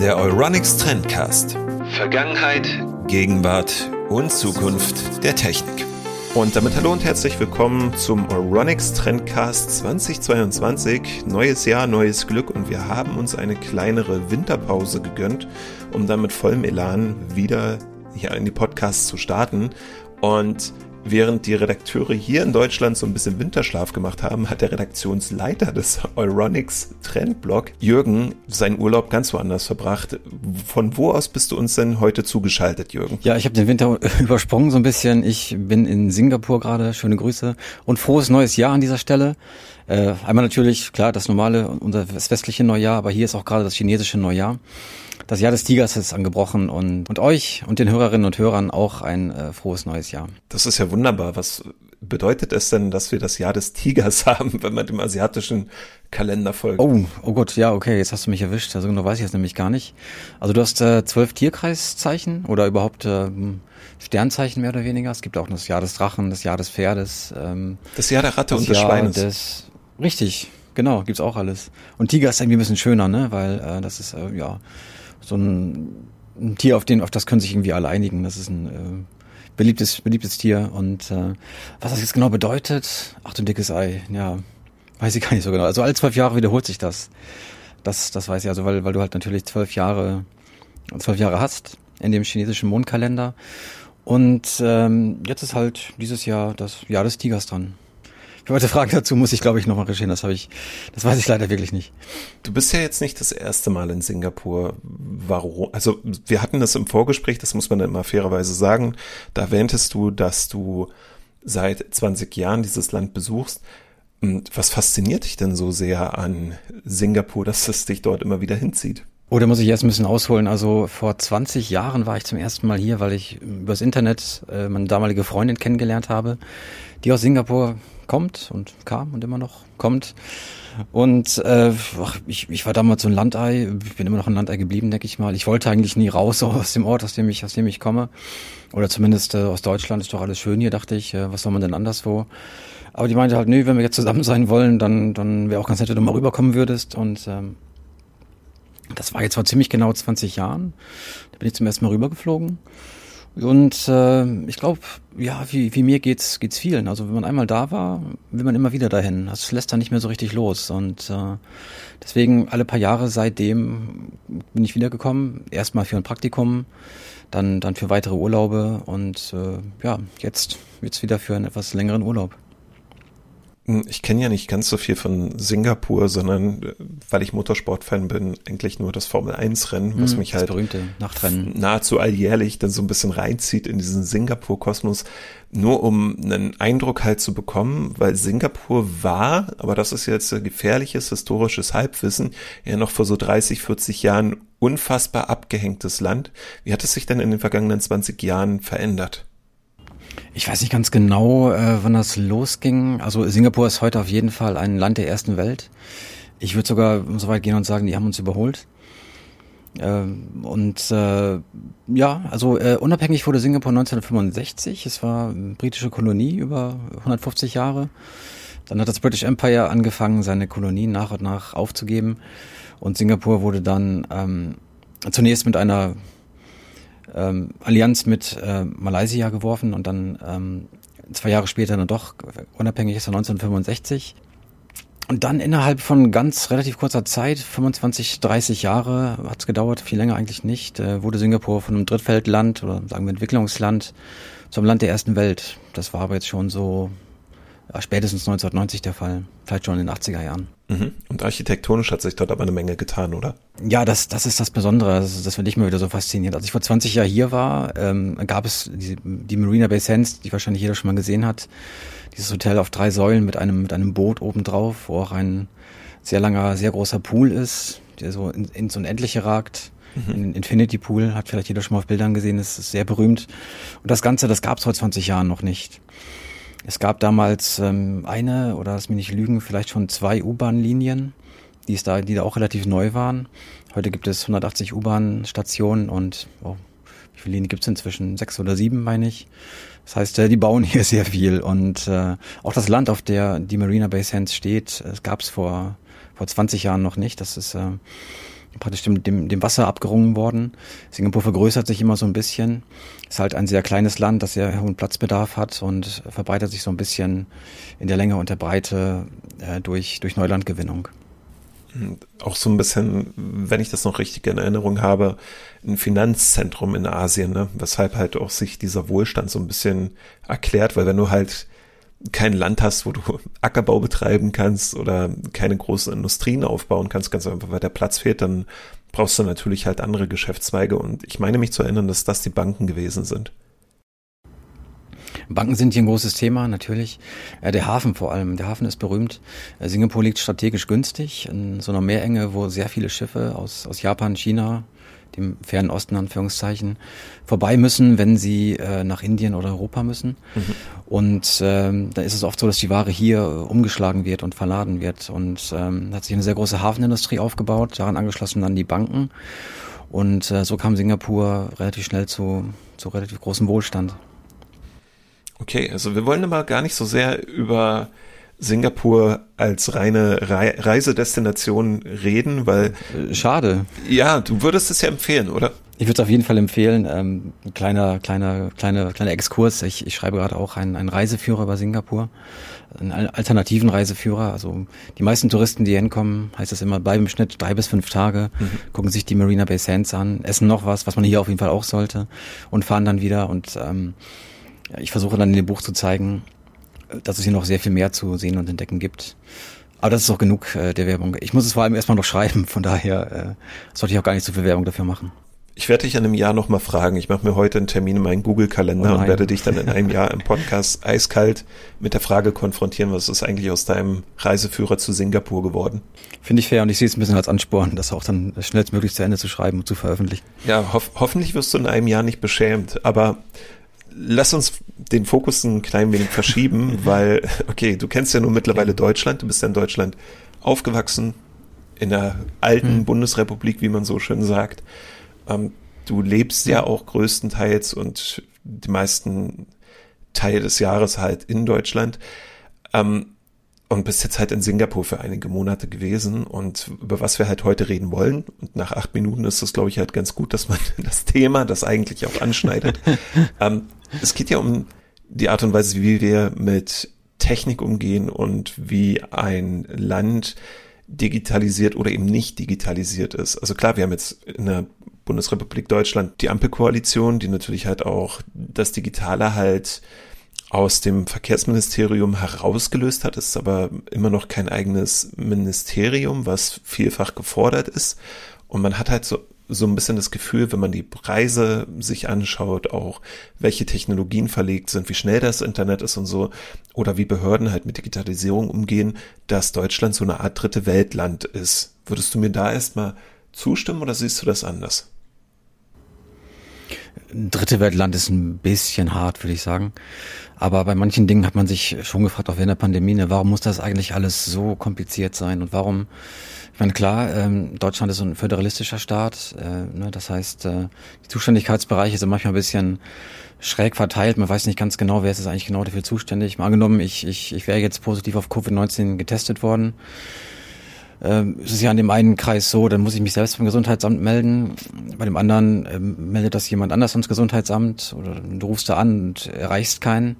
Der Euronics Trendcast. Vergangenheit, Gegenwart und Zukunft der Technik. Und damit hallo und herzlich willkommen zum Euronics Trendcast 2022. Neues Jahr, neues Glück und wir haben uns eine kleinere Winterpause gegönnt, um dann mit vollem Elan wieder hier in die Podcasts zu starten. Und Während die Redakteure hier in Deutschland so ein bisschen Winterschlaf gemacht haben, hat der Redaktionsleiter des Euronics Trendblog, Jürgen, seinen Urlaub ganz woanders verbracht. Von wo aus bist du uns denn heute zugeschaltet, Jürgen? Ja, ich habe den Winter übersprungen so ein bisschen. Ich bin in Singapur gerade. Schöne Grüße und frohes neues Jahr an dieser Stelle. Äh, einmal natürlich, klar, das normale, unser westliche Neujahr, aber hier ist auch gerade das chinesische Neujahr. Das Jahr des Tigers ist angebrochen und, und euch und den Hörerinnen und Hörern auch ein äh, frohes neues Jahr. Das ist ja wunderbar. Was bedeutet es denn, dass wir das Jahr des Tigers haben, wenn man dem asiatischen Kalender folgt? Oh, oh Gott, ja, okay, jetzt hast du mich erwischt. Also genau weiß ich das nämlich gar nicht. Also du hast äh, zwölf Tierkreiszeichen oder überhaupt äh, Sternzeichen mehr oder weniger. Es gibt auch das Jahr des Drachen, das Jahr des Pferdes. Ähm, das Jahr der Ratte und des Jahr Schweines. Des, richtig, genau, gibt's auch alles. Und Tiger ist irgendwie ein bisschen schöner, ne? Weil äh, das ist, äh, ja so ein, ein Tier, auf den, auf das können sich irgendwie alle einigen. Das ist ein äh, beliebtes, beliebtes Tier. Und äh, was das jetzt genau bedeutet, ach du dickes Ei, ja, weiß ich gar nicht so genau. Also alle zwölf Jahre wiederholt sich das. Das, das weiß ich also, weil, weil du halt natürlich zwölf Jahre, zwölf Jahre hast in dem chinesischen Mondkalender. Und ähm, jetzt ist halt dieses Jahr das Jahr des Tigers dran. Weitere Fragen dazu muss ich, glaube ich, nochmal recherchieren. Das habe ich, das weiß ich leider wirklich nicht. Du bist ja jetzt nicht das erste Mal in Singapur. Warum? Also wir hatten das im Vorgespräch, das muss man immer fairerweise sagen. Da erwähntest du, dass du seit 20 Jahren dieses Land besuchst. Was fasziniert dich denn so sehr an Singapur, dass es dich dort immer wieder hinzieht? Oder muss ich erst ein bisschen ausholen? Also vor 20 Jahren war ich zum ersten Mal hier, weil ich übers Internet äh, meine damalige Freundin kennengelernt habe, die aus Singapur kommt und kam und immer noch kommt. Und äh, ich, ich war damals so ein Landei, ich bin immer noch ein Landei geblieben, denke ich mal. Ich wollte eigentlich nie raus aus dem Ort, aus dem ich, aus dem ich komme. Oder zumindest äh, aus Deutschland ist doch alles schön hier, dachte ich. Äh, was soll man denn anderswo? Aber die meinte halt, nö, wenn wir jetzt zusammen sein wollen, dann, dann wäre auch ganz nett, wenn du mal rüberkommen würdest. Und ähm, das war jetzt vor ziemlich genau 20 Jahren. Da bin ich zum ersten Mal rübergeflogen. Und äh, ich glaube, ja, wie, wie mir geht's geht's vielen. Also wenn man einmal da war, will man immer wieder dahin. Das lässt dann nicht mehr so richtig los. Und äh, deswegen alle paar Jahre seitdem bin ich wiedergekommen. Erstmal für ein Praktikum, dann dann für weitere Urlaube und äh, ja, jetzt wird's wieder für einen etwas längeren Urlaub. Hm, ich kenne ja nicht ganz so viel von Singapur, sondern äh, weil ich Motorsportfan bin, eigentlich nur das Formel 1 Rennen, was hm, mich halt nahezu alljährlich dann so ein bisschen reinzieht in diesen Singapur Kosmos, nur um einen Eindruck halt zu bekommen, weil Singapur war, aber das ist jetzt gefährliches historisches Halbwissen, ja noch vor so 30, 40 Jahren unfassbar abgehängtes Land. Wie hat es sich denn in den vergangenen 20 Jahren verändert? Ich weiß nicht ganz genau, äh, wann das losging. Also Singapur ist heute auf jeden Fall ein Land der ersten Welt. Ich würde sogar so weit gehen und sagen, die haben uns überholt. Ähm, und äh, ja, also äh, unabhängig wurde Singapur 1965. Es war britische Kolonie über 150 Jahre. Dann hat das British Empire angefangen, seine Kolonien nach und nach aufzugeben. Und Singapur wurde dann ähm, zunächst mit einer ähm, Allianz mit äh, Malaysia geworfen und dann ähm, zwei Jahre später dann doch unabhängig ist er 1965. Und dann innerhalb von ganz relativ kurzer Zeit, 25, 30 Jahre hat es gedauert, viel länger eigentlich nicht, äh, wurde Singapur von einem Drittweltland oder sagen wir Entwicklungsland zum Land der ersten Welt. Das war aber jetzt schon so ja, spätestens 1990 der Fall, vielleicht schon in den 80er Jahren. Mhm. Und architektonisch hat sich dort aber eine Menge getan, oder? Ja, das, das ist das Besondere. Das, das finde ich mir wieder so faszinierend. Als ich vor 20 Jahren hier war, ähm, gab es die, die Marina Bay Sands, die wahrscheinlich jeder schon mal gesehen hat. Dieses Hotel auf drei Säulen mit einem, mit einem Boot obendrauf, wo auch ein sehr langer, sehr großer Pool ist, der so in, ins Unendliche ragt. Mhm. Ein Infinity Pool, hat vielleicht jeder schon mal auf Bildern gesehen, das ist sehr berühmt. Und das Ganze, das gab es vor 20 Jahren noch nicht. Es gab damals ähm, eine, oder lass mich nicht lügen, vielleicht schon zwei U-Bahn-Linien, die, ist da, die da auch relativ neu waren. Heute gibt es 180 U-Bahn-Stationen und oh, wie viele Linien gibt es inzwischen? Sechs oder sieben, meine ich. Das heißt, äh, die bauen hier sehr viel und äh, auch das Land, auf der die Marina Bay Sands steht, es gab es vor vor 20 Jahren noch nicht. Das ist äh, praktisch dem, dem, dem Wasser abgerungen worden. Singapur vergrößert sich immer so ein bisschen. Ist halt ein sehr kleines Land, das sehr hohen Platzbedarf hat und verbreitet sich so ein bisschen in der Länge und der Breite äh, durch, durch Neulandgewinnung. Auch so ein bisschen, wenn ich das noch richtig in Erinnerung habe, ein Finanzzentrum in Asien, ne? weshalb halt auch sich dieser Wohlstand so ein bisschen erklärt, weil wenn du halt kein Land hast, wo du Ackerbau betreiben kannst oder keine großen Industrien aufbauen kannst, ganz einfach, weil der Platz fehlt, dann brauchst du natürlich halt andere Geschäftszweige. Und ich meine mich zu erinnern, dass das die Banken gewesen sind. Banken sind hier ein großes Thema, natürlich. Der Hafen vor allem. Der Hafen ist berühmt. Singapur liegt strategisch günstig in so einer Meerenge, wo sehr viele Schiffe aus, aus Japan, China, dem fernen Osten Anführungszeichen, vorbei müssen, wenn sie äh, nach Indien oder Europa müssen. Mhm. Und ähm, da ist es oft so, dass die Ware hier äh, umgeschlagen wird und verladen wird. Und ähm, hat sich eine sehr große Hafenindustrie aufgebaut, daran angeschlossen dann die Banken. Und äh, so kam Singapur relativ schnell zu, zu relativ großem Wohlstand. Okay, also wir wollen aber gar nicht so sehr über Singapur als reine Re Reisedestination reden, weil. Äh, schade. Ja, du würdest es ja empfehlen, oder? Ich würde es auf jeden Fall empfehlen. Ähm, kleiner, kleiner, kleiner, kleiner Exkurs. Ich, ich schreibe gerade auch einen, einen Reiseführer über Singapur, einen alternativen Reiseführer. Also die meisten Touristen, die hinkommen, heißt es immer, bleiben im Schnitt drei bis fünf Tage, mhm. gucken sich die Marina Bay Sands an, essen noch was, was man hier auf jeden Fall auch sollte, und fahren dann wieder. Und ähm, ich versuche dann in dem Buch zu zeigen, dass es hier noch sehr viel mehr zu sehen und entdecken gibt. Aber das ist auch genug äh, der Werbung. Ich muss es vor allem erstmal noch schreiben, von daher äh, sollte ich auch gar nicht so viel Werbung dafür machen. Ich werde dich in einem Jahr nochmal fragen. Ich mache mir heute einen Termin in meinen Google-Kalender oh und werde dich dann in einem Jahr im Podcast eiskalt mit der Frage konfrontieren, was ist eigentlich aus deinem Reiseführer zu Singapur geworden? Finde ich fair und ich sehe es ein bisschen als Ansporn, das auch dann schnellstmöglich zu Ende zu schreiben und zu veröffentlichen. Ja, hof hoffentlich wirst du in einem Jahr nicht beschämt, aber lass uns den Fokus ein klein wenig verschieben, weil, okay, du kennst ja nun mittlerweile Deutschland, du bist ja in Deutschland aufgewachsen, in der alten mhm. Bundesrepublik, wie man so schön sagt. Ähm, du lebst ja auch größtenteils und die meisten Teile des Jahres halt in Deutschland. Ähm, und bist jetzt halt in Singapur für einige Monate gewesen und über was wir halt heute reden wollen. Und nach acht Minuten ist das, glaube ich, halt ganz gut, dass man das Thema, das eigentlich auch anschneidet. ähm, es geht ja um die Art und Weise, wie wir mit Technik umgehen und wie ein Land digitalisiert oder eben nicht digitalisiert ist. Also klar, wir haben jetzt in der Bundesrepublik Deutschland die Ampelkoalition, die natürlich halt auch das Digitale halt aus dem Verkehrsministerium herausgelöst hat, ist aber immer noch kein eigenes Ministerium, was vielfach gefordert ist. Und man hat halt so, so ein bisschen das Gefühl, wenn man die Preise sich anschaut, auch welche Technologien verlegt sind, wie schnell das Internet ist und so, oder wie Behörden halt mit Digitalisierung umgehen, dass Deutschland so eine Art dritte Weltland ist. Würdest du mir da erstmal zustimmen oder siehst du das anders? Dritte Weltland ist ein bisschen hart, würde ich sagen. Aber bei manchen Dingen hat man sich schon gefragt, auch während der Pandemie, ne, warum muss das eigentlich alles so kompliziert sein und warum, ich meine, klar, ähm, Deutschland ist ein föderalistischer Staat, äh, ne, das heißt, äh, die Zuständigkeitsbereiche sind manchmal ein bisschen schräg verteilt, man weiß nicht ganz genau, wer ist eigentlich genau dafür zuständig. Mal angenommen, ich, ich, ich wäre jetzt positiv auf Covid-19 getestet worden, ähm, es ist ja an dem einen Kreis so, dann muss ich mich selbst beim Gesundheitsamt melden. Bei dem anderen ähm, meldet das jemand anders ans Gesundheitsamt oder du rufst da an und erreichst keinen.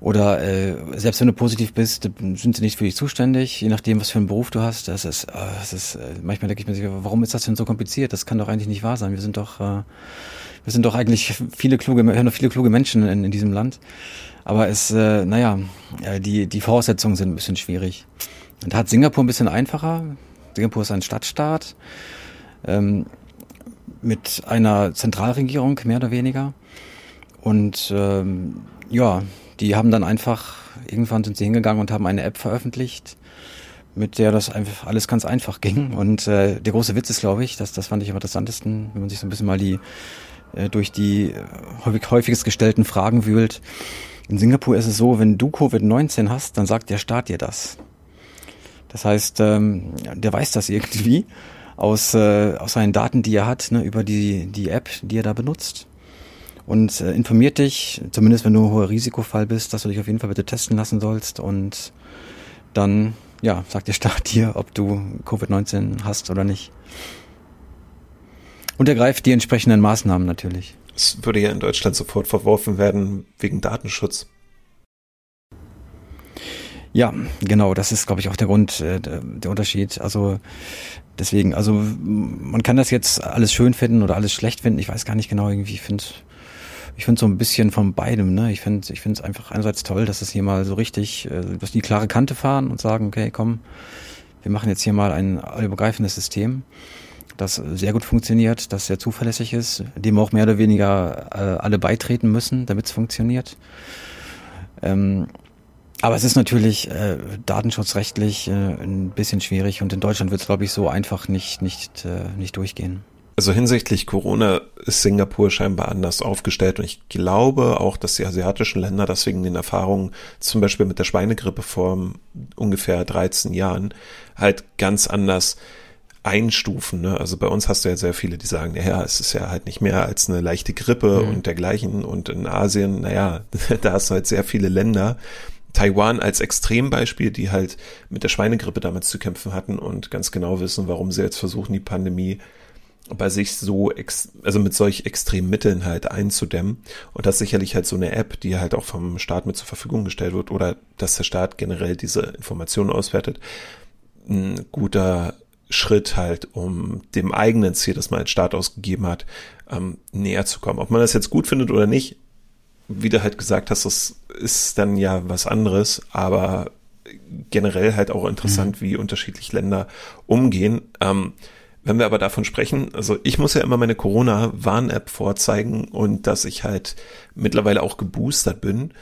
Oder äh, selbst wenn du positiv bist, sind sie nicht für dich zuständig, je nachdem, was für einen Beruf du hast. Das ist, äh, das ist äh, manchmal denke ich mir, warum ist das denn so kompliziert? Das kann doch eigentlich nicht wahr sein. Wir sind doch, äh, wir sind doch eigentlich viele kluge, wir haben doch viele kluge Menschen in, in diesem Land. Aber es, äh, naja, äh, die, die Voraussetzungen sind ein bisschen schwierig. Da hat Singapur ein bisschen einfacher. Singapur ist ein Stadtstaat ähm, mit einer Zentralregierung, mehr oder weniger. Und ähm, ja, die haben dann einfach, irgendwann sind sie hingegangen und haben eine App veröffentlicht, mit der das einfach alles ganz einfach ging. Und äh, der große Witz ist, glaube ich, dass das fand ich am interessantesten, wenn man sich so ein bisschen mal die äh, durch die äh, häufig, häufigst gestellten Fragen wühlt. In Singapur ist es so, wenn du Covid-19 hast, dann sagt der Staat dir das. Das heißt, ähm, der weiß das irgendwie aus, äh, aus seinen Daten, die er hat, ne, über die, die App, die er da benutzt. Und äh, informiert dich, zumindest wenn du ein hoher Risikofall bist, dass du dich auf jeden Fall bitte testen lassen sollst. Und dann ja, sagt der Staat dir, ob du Covid-19 hast oder nicht. Und ergreift die entsprechenden Maßnahmen natürlich. Es würde ja in Deutschland sofort verworfen werden wegen Datenschutz. Ja, genau, das ist, glaube ich, auch der Grund, äh, der Unterschied. Also deswegen, also man kann das jetzt alles schön finden oder alles schlecht finden. Ich weiß gar nicht genau, irgendwie, ich finde ich finde so ein bisschen von beidem, ne? Ich finde ich finde es einfach einerseits toll, dass es hier mal so richtig, äh, dass die klare Kante fahren und sagen, okay, komm, wir machen jetzt hier mal ein allübergreifendes System, das sehr gut funktioniert, das sehr zuverlässig ist, dem auch mehr oder weniger äh, alle beitreten müssen, damit es funktioniert. Ähm, aber es ist natürlich äh, datenschutzrechtlich äh, ein bisschen schwierig und in Deutschland wird es, glaube ich, so einfach nicht, nicht, äh, nicht durchgehen. Also hinsichtlich Corona ist Singapur scheinbar anders aufgestellt und ich glaube auch, dass die asiatischen Länder deswegen den Erfahrungen zum Beispiel mit der Schweinegrippe vor ungefähr 13 Jahren halt ganz anders einstufen. Ne? Also bei uns hast du ja sehr viele, die sagen, ja, es ist ja halt nicht mehr als eine leichte Grippe mhm. und dergleichen. Und in Asien, naja, da hast du halt sehr viele Länder, Taiwan als Extrembeispiel, die halt mit der Schweinegrippe damals zu kämpfen hatten und ganz genau wissen, warum sie jetzt versuchen, die Pandemie bei sich so, ex also mit solch extremen Mitteln halt einzudämmen. Und das sicherlich halt so eine App, die halt auch vom Staat mit zur Verfügung gestellt wird oder dass der Staat generell diese Informationen auswertet, ein guter Schritt halt, um dem eigenen Ziel, das man als Staat ausgegeben hat, ähm, näher zu kommen. Ob man das jetzt gut findet oder nicht, wie du halt gesagt hast, das ist dann ja was anderes, aber generell halt auch interessant, mhm. wie unterschiedlich Länder umgehen. Ähm, wenn wir aber davon sprechen, also ich muss ja immer meine Corona-Warn-App vorzeigen und dass ich halt mittlerweile auch geboostert bin.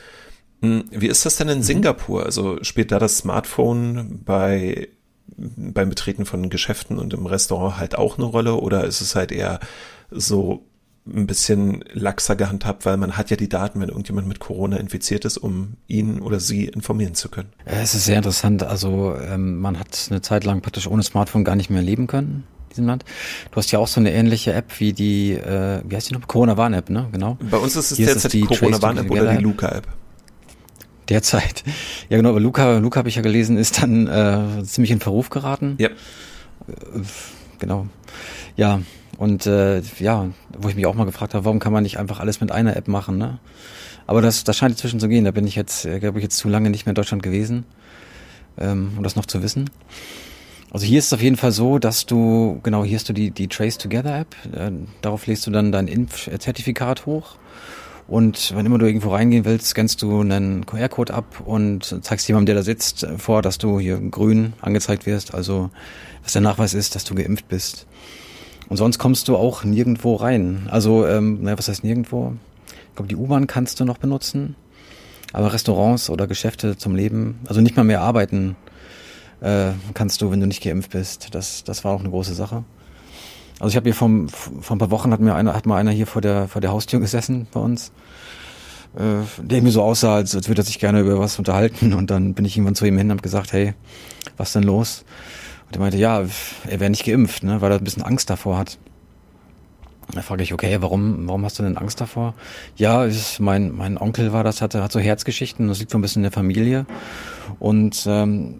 Hm, wie ist das denn in mhm. Singapur? Also spielt da das Smartphone bei beim Betreten von Geschäften und im Restaurant halt auch eine Rolle oder ist es halt eher so ein bisschen laxer gehandhabt, weil man hat ja die Daten, wenn irgendjemand mit Corona infiziert ist, um ihn oder sie informieren zu können. Es ist sehr interessant. Also ähm, man hat eine Zeit lang praktisch ohne Smartphone gar nicht mehr leben können. in diesem Land. Du hast ja auch so eine ähnliche App wie die, äh, wie heißt die noch? Corona-Warn-App, ne? Genau. Bei uns ist es Hier derzeit die Corona-Warn-App oder die Luca-App. Derzeit. Ja, genau, aber Luca, Luca habe ich ja gelesen, ist dann äh, ziemlich in Verruf geraten. Ja. Äh, genau. Ja, und äh, ja, wo ich mich auch mal gefragt habe, warum kann man nicht einfach alles mit einer App machen, ne? Aber das, das scheint inzwischen zu gehen. Da bin ich jetzt, äh, glaube ich, jetzt zu lange nicht mehr in Deutschland gewesen, ähm, um das noch zu wissen. Also hier ist es auf jeden Fall so, dass du, genau, hier hast du die, die Trace Together App. Äh, darauf lädst du dann dein Impfzertifikat hoch. Und wenn immer du irgendwo reingehen willst, scannst du einen QR-Code ab und zeigst jemandem, der da sitzt, vor, dass du hier grün angezeigt wirst. Also, was der Nachweis ist, dass du geimpft bist. Und sonst kommst du auch nirgendwo rein. Also, ähm, naja, was heißt nirgendwo? Ich glaube, die U-Bahn kannst du noch benutzen. Aber Restaurants oder Geschäfte zum Leben, also nicht mal mehr arbeiten äh, kannst du, wenn du nicht geimpft bist. Das, das war auch eine große Sache. Also ich habe hier vom, vor ein paar Wochen hat mir einer, hat mal einer hier vor der, vor der Haustür gesessen bei uns, äh, der mir so aussah, als, als würde er sich gerne über was unterhalten. Und dann bin ich irgendwann zu ihm hin und habe gesagt, hey, was denn los? Und er meinte, ja, er wäre nicht geimpft, ne, weil er ein bisschen Angst davor hat. Da frage ich, okay, warum, warum hast du denn Angst davor? Ja, ist, mein, mein Onkel war das, hatte, hat so Herzgeschichten, das liegt so ein bisschen in der Familie. Und ähm,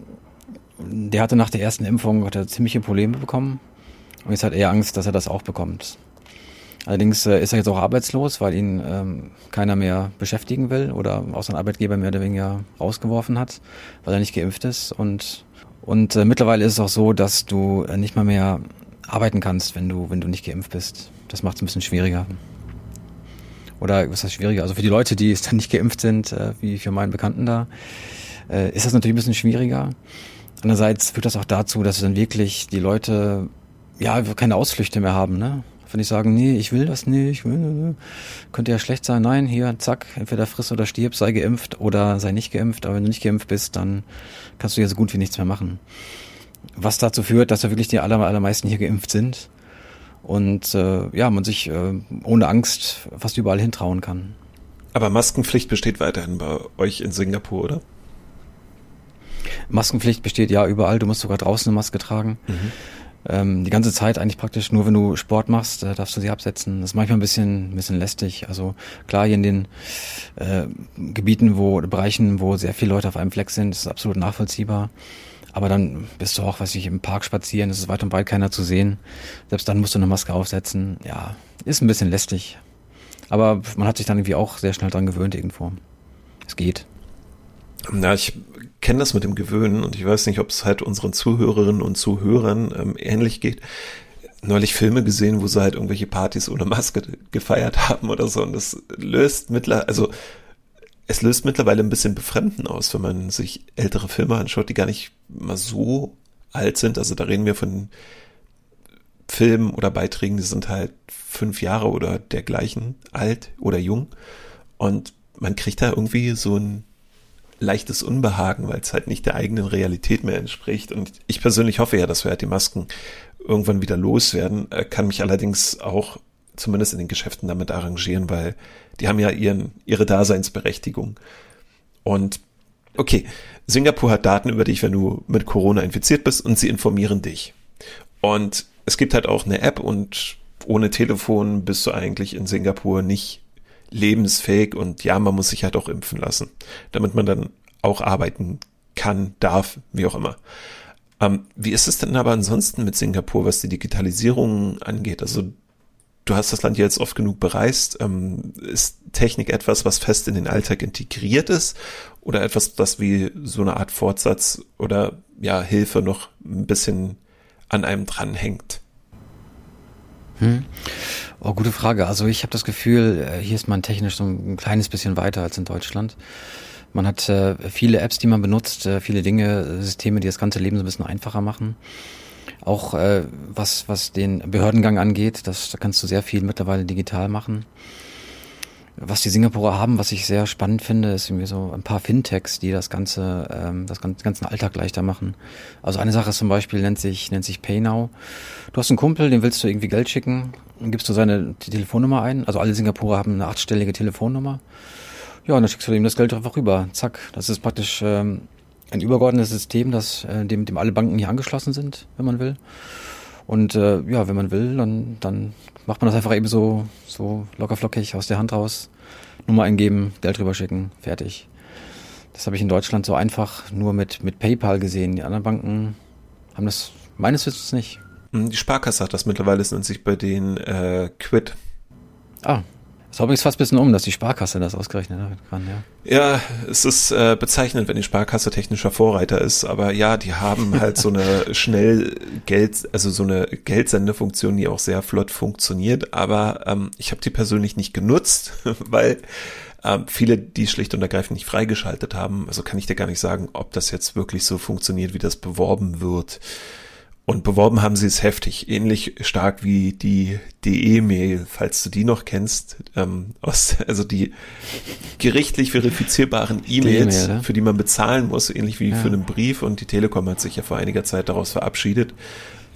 der hatte nach der ersten Impfung hat er ziemliche Probleme bekommen. Und jetzt hat er Angst, dass er das auch bekommt. Allerdings äh, ist er jetzt auch arbeitslos, weil ihn ähm, keiner mehr beschäftigen will oder auch sein Arbeitgeber mehr oder weniger rausgeworfen hat, weil er nicht geimpft ist. Und und äh, mittlerweile ist es auch so, dass du äh, nicht mal mehr arbeiten kannst, wenn du, wenn du nicht geimpft bist. Das macht es ein bisschen schwieriger. Oder was heißt schwieriger? Also für die Leute, die dann nicht geimpft sind, äh, wie für meinen Bekannten da, äh, ist das natürlich ein bisschen schwieriger. Andererseits führt das auch dazu, dass dann wirklich die Leute ja keine Ausflüchte mehr haben, ne? Wenn ich sagen, nee, ich will das nicht, will, könnte ja schlecht sein. Nein, hier, zack, entweder friss oder stirb, sei geimpft oder sei nicht geimpft. Aber wenn du nicht geimpft bist, dann kannst du ja so gut wie nichts mehr machen. Was dazu führt, dass ja wirklich die aller, allermeisten hier geimpft sind und äh, ja, man sich äh, ohne Angst fast überall hintrauen kann. Aber Maskenpflicht besteht weiterhin bei euch in Singapur, oder? Maskenpflicht besteht ja überall. Du musst sogar draußen eine Maske tragen. Mhm ähm, die ganze Zeit eigentlich praktisch nur, wenn du Sport machst, äh, darfst du sie absetzen. Das ist manchmal ein bisschen, ein bisschen lästig. Also klar, hier in den äh, Gebieten, wo Bereichen, wo sehr viele Leute auf einem Fleck sind, ist absolut nachvollziehbar. Aber dann bist du auch, weiß ich, im Park spazieren, es ist weit und breit keiner zu sehen. Selbst dann musst du eine Maske aufsetzen. Ja, ist ein bisschen lästig. Aber man hat sich dann irgendwie auch sehr schnell dran gewöhnt irgendwo. Es geht. Na, ich kenne das mit dem Gewöhnen und ich weiß nicht, ob es halt unseren Zuhörerinnen und Zuhörern ähm, ähnlich geht. Neulich Filme gesehen, wo sie halt irgendwelche Partys ohne Maske gefeiert haben oder so und das löst mittlerweile, also es löst mittlerweile ein bisschen Befremden aus, wenn man sich ältere Filme anschaut, die gar nicht mal so alt sind. Also da reden wir von Filmen oder Beiträgen, die sind halt fünf Jahre oder dergleichen alt oder jung. Und man kriegt da irgendwie so ein leichtes Unbehagen, weil es halt nicht der eigenen Realität mehr entspricht. Und ich persönlich hoffe ja, dass wir halt die Masken irgendwann wieder loswerden, äh, kann mich allerdings auch zumindest in den Geschäften damit arrangieren, weil die haben ja ihren, ihre Daseinsberechtigung. Und okay, Singapur hat Daten über dich, wenn du mit Corona infiziert bist und sie informieren dich. Und es gibt halt auch eine App und ohne Telefon bist du eigentlich in Singapur nicht lebensfähig und ja, man muss sich halt auch impfen lassen, damit man dann auch arbeiten kann, darf, wie auch immer. Ähm, wie ist es denn aber ansonsten mit Singapur, was die Digitalisierung angeht? Also du hast das Land jetzt oft genug bereist. Ähm, ist Technik etwas, was fest in den Alltag integriert ist oder etwas, das wie so eine Art Fortsatz oder ja Hilfe noch ein bisschen an einem dranhängt? Hm. Oh, gute Frage. Also ich habe das Gefühl, äh, hier ist man technisch so ein kleines bisschen weiter als in Deutschland. Man hat äh, viele Apps, die man benutzt, äh, viele Dinge, Systeme, die das ganze Leben so ein bisschen einfacher machen. Auch äh, was, was den Behördengang angeht, das, da kannst du sehr viel mittlerweile digital machen. Was die Singapurer haben, was ich sehr spannend finde, ist irgendwie so ein paar Fintechs, die das ganze, ähm, das ganze, ganzen Alltag leichter machen. Also eine Sache zum Beispiel nennt sich, nennt sich PayNow. Du hast einen Kumpel, dem willst du irgendwie Geld schicken, dann gibst du seine Telefonnummer ein. Also alle Singapurer haben eine achtstellige Telefonnummer. Ja, und dann schickst du ihm das Geld einfach rüber. Zack. Das ist praktisch ähm, ein übergeordnetes System, das äh, dem, dem alle Banken hier angeschlossen sind, wenn man will. Und äh, ja, wenn man will, dann, dann macht man das einfach eben so, so lockerflockig aus der Hand raus. Nummer eingeben, Geld rüberschicken, fertig. Das habe ich in Deutschland so einfach nur mit, mit PayPal gesehen. Die anderen Banken haben das meines Wissens nicht. Hm, die Sparkasse hat das mittlerweile, es nennt sich bei den äh, Quid. Ah, das habe ich fast ein bisschen um, dass die Sparkasse das ausgerechnet kann, ja. Ja, es ist äh, bezeichnend, wenn die Sparkasse technischer Vorreiter ist, aber ja, die haben halt so eine schnell Geld, also so eine Geldsendefunktion, die auch sehr flott funktioniert, aber ähm, ich habe die persönlich nicht genutzt, weil ähm, viele die schlicht und ergreifend nicht freigeschaltet haben. Also kann ich dir gar nicht sagen, ob das jetzt wirklich so funktioniert, wie das beworben wird. Und beworben haben sie es heftig, ähnlich stark wie die DE-Mail, falls du die noch kennst, ähm, aus, also die gerichtlich verifizierbaren E-Mails, ja? für die man bezahlen muss, ähnlich wie ja. für einen Brief. Und die Telekom hat sich ja vor einiger Zeit daraus verabschiedet.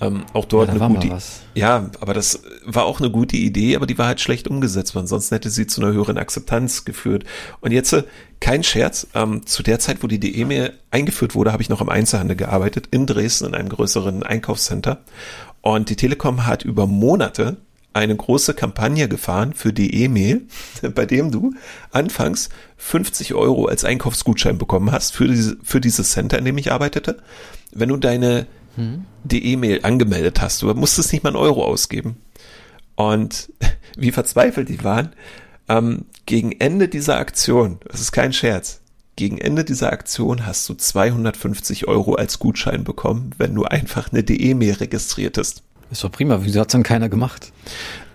Ähm, auch dort ja, eine gute, ja, aber das war auch eine gute Idee, aber die war halt schlecht umgesetzt, weil ansonsten hätte sie zu einer höheren Akzeptanz geführt. Und jetzt äh, kein Scherz, ähm, zu der Zeit, wo die DE-Mail eingeführt wurde, habe ich noch im Einzelhandel gearbeitet, in Dresden, in einem größeren Einkaufscenter. Und die Telekom hat über Monate eine große Kampagne gefahren für die E-Mail, bei dem du anfangs 50 Euro als Einkaufsgutschein bekommen hast für, diese, für dieses Center, in dem ich arbeitete. Wenn du deine hm. die E-Mail angemeldet hast. Du musstest nicht mal einen Euro ausgeben. Und wie verzweifelt die waren, ähm, gegen Ende dieser Aktion, das ist kein Scherz, gegen Ende dieser Aktion hast du 250 Euro als Gutschein bekommen, wenn du einfach eine DE-Mail registriertest. Ist doch prima, wieso hat's dann keiner gemacht?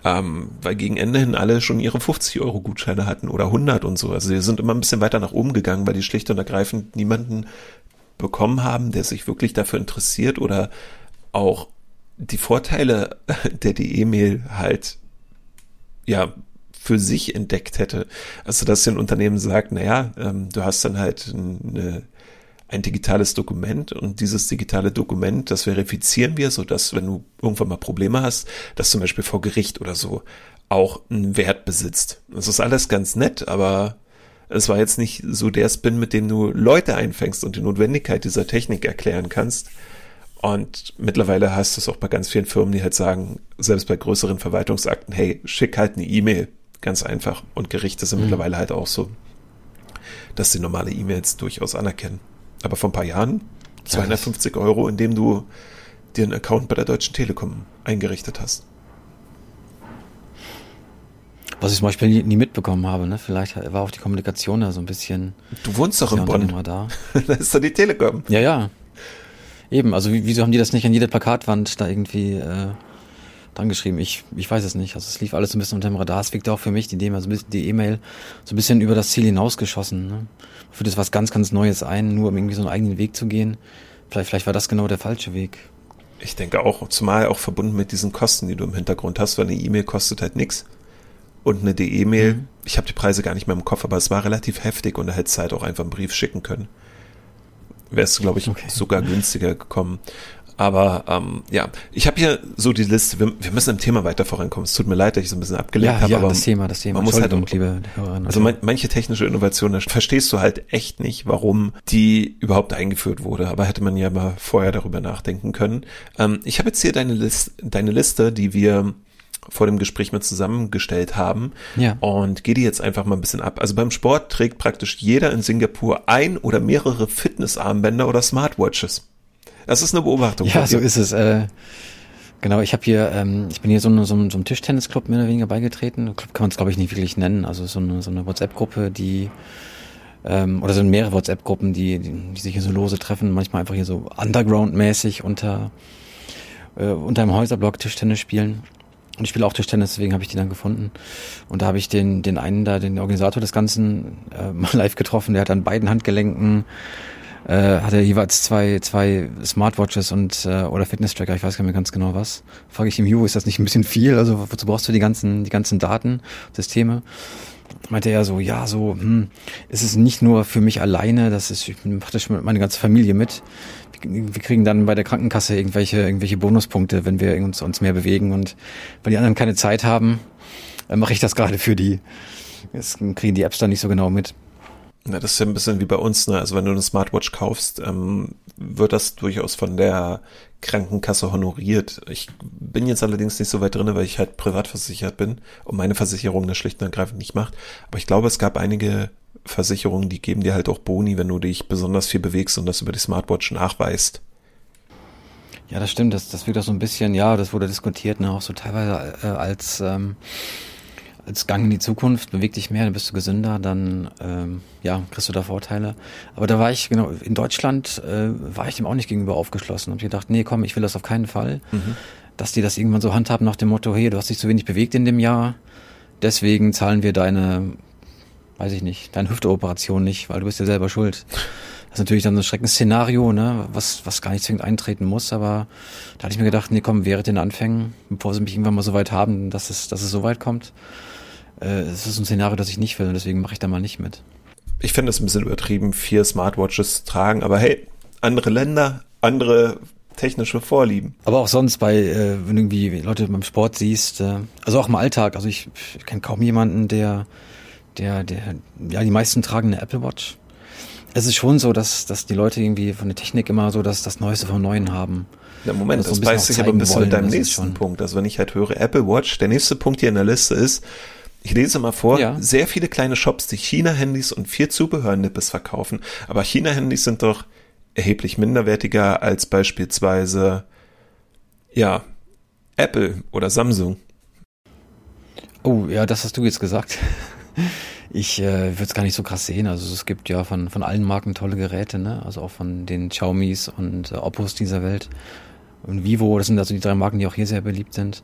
Ähm, weil gegen Ende hin alle schon ihre 50 Euro Gutscheine hatten oder 100 und so. Also sie sind immer ein bisschen weiter nach oben gegangen, weil die schlicht und ergreifend niemanden bekommen haben, der sich wirklich dafür interessiert oder auch die Vorteile der die E-Mail halt ja für sich entdeckt hätte. Also dass ein Unternehmen sagt, naja, ähm, du hast dann halt eine, ein digitales Dokument und dieses digitale Dokument, das verifizieren wir, so dass wenn du irgendwann mal Probleme hast, das zum Beispiel vor Gericht oder so auch einen Wert besitzt. Das ist alles ganz nett, aber es war jetzt nicht so der Spin, mit dem du Leute einfängst und die Notwendigkeit dieser Technik erklären kannst. Und mittlerweile hast du es auch bei ganz vielen Firmen, die halt sagen, selbst bei größeren Verwaltungsakten, hey, schick halt eine E-Mail. Ganz einfach. Und Gerichte sind mhm. mittlerweile halt auch so, dass sie normale E-Mails durchaus anerkennen. Aber vor ein paar Jahren, 250 ja, Euro, indem du dir einen Account bei der Deutschen Telekom eingerichtet hast. Was ich zum Beispiel nie, nie mitbekommen habe, ne? Vielleicht war auch die Kommunikation da so ein bisschen. Du wohnst doch in Bonn. Da. da ist doch die Telekom. Ja, ja. Eben, also wieso haben die das nicht an jede Plakatwand da irgendwie äh, dran geschrieben? Ich, ich weiß es nicht. Also es lief alles so ein bisschen unter dem Radar. Es wirkte auch für mich die E-Mail, die E-Mail so ein bisschen über das Ziel hinausgeschossen. Ne? Für das was ganz, ganz Neues ein, nur um irgendwie so einen eigenen Weg zu gehen. Vielleicht, vielleicht war das genau der falsche Weg. Ich denke auch, zumal auch verbunden mit diesen Kosten, die du im Hintergrund hast, weil eine E-Mail kostet halt nichts. Und eine DE-Mail, mhm. ich habe die Preise gar nicht mehr im Kopf, aber es war relativ heftig und da hättest du halt auch einfach einen Brief schicken können. Wärst du, glaube ich, okay. sogar günstiger gekommen. Aber ähm, ja, ich habe hier so die Liste, wir, wir, müssen im Thema weiter vorankommen. Es tut mir leid, dass ich so ein bisschen abgelenkt ja, habe. Ja, aber das Thema, das Thema. Man muss halt, liebe Hörerinnen. Also man, manche technische Innovationen, da verstehst du halt echt nicht, warum die überhaupt eingeführt wurde. Aber hätte man ja mal vorher darüber nachdenken können. Ähm, ich habe jetzt hier deine, List, deine Liste, die wir vor dem Gespräch mal zusammengestellt haben. Ja. Und gehe die jetzt einfach mal ein bisschen ab. Also beim Sport trägt praktisch jeder in Singapur ein oder mehrere Fitnessarmbänder oder Smartwatches. Das ist eine Beobachtung. Ja, so ist es. Äh, genau, ich habe hier, ähm, ich bin hier so, eine, so, ein, so einem Tischtennisclub mehr oder weniger beigetreten. Club kann man es, glaube ich, nicht wirklich nennen. Also so eine, so eine WhatsApp-Gruppe, die ähm, oder sind mehrere WhatsApp-Gruppen, die, die, die sich hier so lose treffen, manchmal einfach hier so underground-mäßig unter, äh, unter einem Häuserblock Tischtennis spielen. Und ich spiele auch Tischtennis, deswegen habe ich die dann gefunden. Und da habe ich den, den einen da, den Organisator des Ganzen, äh, mal live getroffen. Der hat an beiden Handgelenken äh, hat er jeweils zwei, zwei Smartwatches und äh, oder Fitness-Tracker, ich weiß gar nicht mehr ganz genau was. Frage ich ihm, Ju, ist das nicht ein bisschen viel? Also wozu brauchst du die ganzen, die ganzen Daten, Systeme? Meinte er so, ja, so, hm, ist es nicht nur für mich alleine, das ist, ich mache das schon meine ganze Familie mit wir kriegen dann bei der Krankenkasse irgendwelche, irgendwelche Bonuspunkte, wenn wir uns, uns mehr bewegen. Und weil die anderen keine Zeit haben, mache ich das gerade für die. Das kriegen die Apps dann nicht so genau mit. Ja, das ist ja ein bisschen wie bei uns, ne? Also wenn du eine Smartwatch kaufst, ähm, wird das durchaus von der Krankenkasse honoriert. Ich bin jetzt allerdings nicht so weit drin, weil ich halt privat versichert bin und meine Versicherung das schlicht und ergreifend nicht macht. Aber ich glaube, es gab einige Versicherungen, die geben dir halt auch Boni, wenn du dich besonders viel bewegst und das über die Smartwatch nachweist. Ja, das stimmt. Das, das wird auch so ein bisschen, ja, das wurde diskutiert, ne, auch so teilweise äh, als, ähm, als Gang in die Zukunft, beweg dich mehr, dann bist du gesünder, dann ähm, ja, kriegst du da Vorteile. Aber da war ich, genau, in Deutschland äh, war ich dem auch nicht gegenüber aufgeschlossen. Hab gedacht, nee, komm, ich will das auf keinen Fall. Mhm. Dass die das irgendwann so handhaben nach dem Motto, hey, du hast dich zu wenig bewegt in dem Jahr, deswegen zahlen wir deine weiß ich nicht, deine Hüfteoperation nicht, weil du bist ja selber schuld. Das ist natürlich dann so ein Schreckensszenario, ne, was, was gar nicht zwingend eintreten muss, aber da hatte ich mir gedacht, nee, komm, während den Anfängen, bevor sie mich irgendwann mal so weit haben, dass es, dass es so weit kommt, äh, es ist ein Szenario, das ich nicht will und deswegen mache ich da mal nicht mit. Ich finde es ein bisschen übertrieben, vier Smartwatches tragen, aber hey, andere Länder, andere technische Vorlieben. Aber auch sonst bei, äh, wenn du irgendwie Leute beim Sport siehst, äh, also auch im Alltag, also ich, ich kenne kaum jemanden, der der, der, ja, die meisten tragen eine Apple Watch. Es ist schon so, dass, dass die Leute irgendwie von der Technik immer so das, das Neueste vom Neuen haben. Ja, Moment, also so das beißt sich aber ein bisschen mit deinem nächsten Punkt. Also wenn ich halt höre Apple Watch, der nächste Punkt hier in der Liste ist, ich lese mal vor, ja. sehr viele kleine Shops, die China-Handys und viel Zubehör-Nippes verkaufen. Aber China-Handys sind doch erheblich minderwertiger als beispielsweise, ja, Apple oder Samsung. Oh, ja, das hast du jetzt gesagt. Ich äh, würde es gar nicht so krass sehen. Also es gibt ja von, von allen Marken tolle Geräte, ne? Also auch von den Xiaomis und äh, Oppos dieser Welt. Und Vivo, das sind also die drei Marken, die auch hier sehr beliebt sind.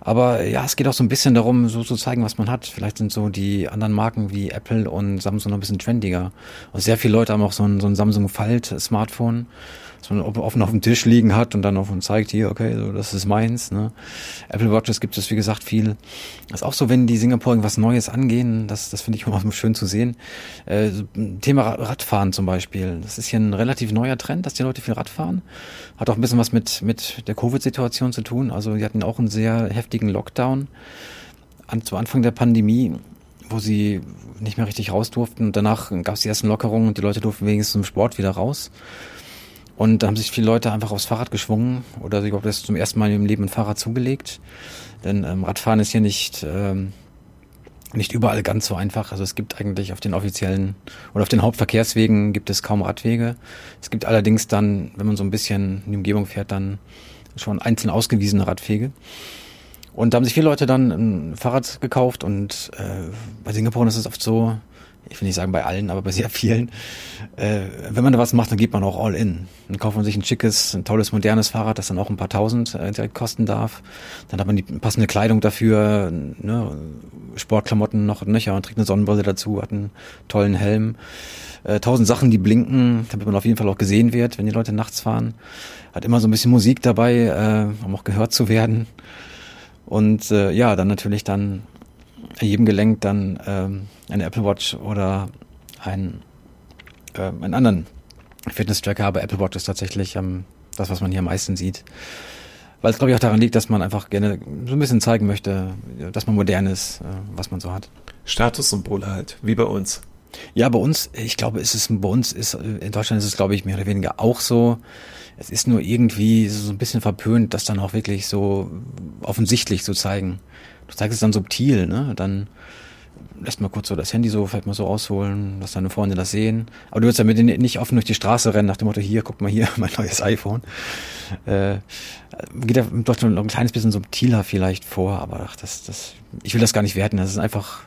Aber ja, es geht auch so ein bisschen darum, so zu zeigen, was man hat. Vielleicht sind so die anderen Marken wie Apple und Samsung noch ein bisschen trendiger. Und sehr viele Leute haben auch so ein, so ein Samsung Fold Smartphone man offen auf dem Tisch liegen hat und dann auf und zeigt, hier, okay, so, das ist meins. Ne? Apple Watches gibt es, wie gesagt, viel. Das ist auch so, wenn die Singapur irgendwas Neues angehen, das, das finde ich immer schön zu sehen. Äh, Thema Radfahren zum Beispiel. Das ist hier ein relativ neuer Trend, dass die Leute viel Radfahren. Hat auch ein bisschen was mit, mit der Covid-Situation zu tun. Also die hatten auch einen sehr heftigen Lockdown an, zu Anfang der Pandemie wo sie nicht mehr richtig raus durften. Danach gab es die ersten Lockerungen und die Leute durften wenigstens zum Sport wieder raus. Und da haben sich viele Leute einfach aufs Fahrrad geschwungen oder ich glaube, das zum ersten Mal im Leben ein Fahrrad zugelegt. Denn ähm, Radfahren ist hier nicht, ähm, nicht überall ganz so einfach. Also es gibt eigentlich auf den offiziellen oder auf den Hauptverkehrswegen gibt es kaum Radwege. Es gibt allerdings dann, wenn man so ein bisschen in die Umgebung fährt, dann schon einzeln ausgewiesene Radwege. Und da haben sich viele Leute dann ein Fahrrad gekauft und äh, bei Singapur ist es oft so, ich will nicht sagen bei allen, aber bei sehr vielen, äh, wenn man da was macht, dann geht man auch all in. Dann kauft man sich ein schickes, ein tolles, modernes Fahrrad, das dann auch ein paar tausend äh, direkt kosten darf. Dann hat man die passende Kleidung dafür, ne, Sportklamotten noch nöcher und trägt eine Sonnenbrille dazu, hat einen tollen Helm. Äh, tausend Sachen, die blinken, damit man auf jeden Fall auch gesehen wird, wenn die Leute nachts fahren. Hat immer so ein bisschen Musik dabei, äh, um auch gehört zu werden. Und äh, ja, dann natürlich dann an jedem Gelenk dann ähm, eine Apple Watch oder ein, äh, einen anderen Fitness-Tracker, aber Apple Watch ist tatsächlich ähm, das, was man hier am meisten sieht. Weil es, glaube ich, auch daran liegt, dass man einfach gerne so ein bisschen zeigen möchte, dass man modern ist, äh, was man so hat. Statussymbole halt, wie bei uns. Ja, bei uns, ich glaube, ist es bei uns ist in Deutschland ist es, glaube ich, mehr oder weniger auch so. Es ist nur irgendwie so ein bisschen verpönt, das dann auch wirklich so offensichtlich zu zeigen. Du zeigst es dann subtil, ne? Dann lässt mal kurz so das Handy so vielleicht mal so rausholen, dass deine Freunde das sehen. Aber du willst damit nicht offen durch die Straße rennen nach dem Motto, hier, guck mal hier, mein neues iPhone. Äh, geht ja doch schon ein kleines bisschen subtiler vielleicht vor, aber ach, das, das, ich will das gar nicht werten. Das ist einfach,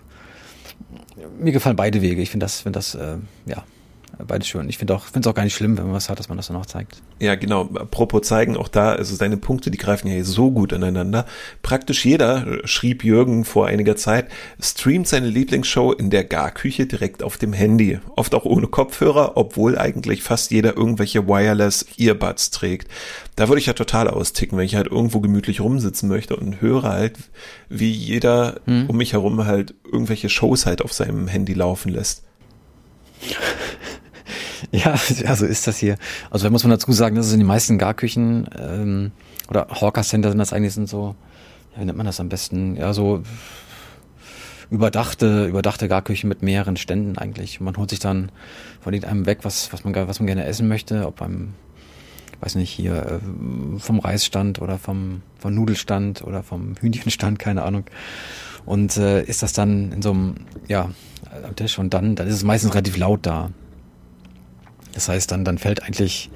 mir gefallen beide Wege. Ich finde das, finde das, äh, ja, beides schön. Ich finde auch, finde es auch gar nicht schlimm, wenn man was hat, dass man das dann auch zeigt. Ja, genau. Apropos zeigen, auch da, also deine Punkte, die greifen ja so gut aneinander. Praktisch jeder, schrieb Jürgen vor einiger Zeit, streamt seine Lieblingsshow in der Garküche direkt auf dem Handy. Oft auch ohne Kopfhörer, obwohl eigentlich fast jeder irgendwelche Wireless Earbuds trägt. Da würde ich ja total austicken, wenn ich halt irgendwo gemütlich rumsitzen möchte und höre halt, wie jeder hm. um mich herum halt irgendwelche Shows halt auf seinem Handy laufen lässt. Ja, ja, so ist das hier. Also da muss man dazu sagen, dass es in den meisten Garküchen ähm, oder Hawker Center sind das eigentlich sind so, ja, wie nennt man das am besten? Ja, so überdachte, überdachte Garküchen mit mehreren Ständen eigentlich. Man holt sich dann von einem weg, was, was man, was man gerne essen möchte, ob beim, weiß nicht, hier äh, vom Reisstand oder vom, vom Nudelstand oder vom Hühnchenstand, keine Ahnung. Und äh, ist das dann in so einem, ja, am Tisch und dann, dann ist es meistens relativ laut da. Das heißt, dann, dann fällt eigentlich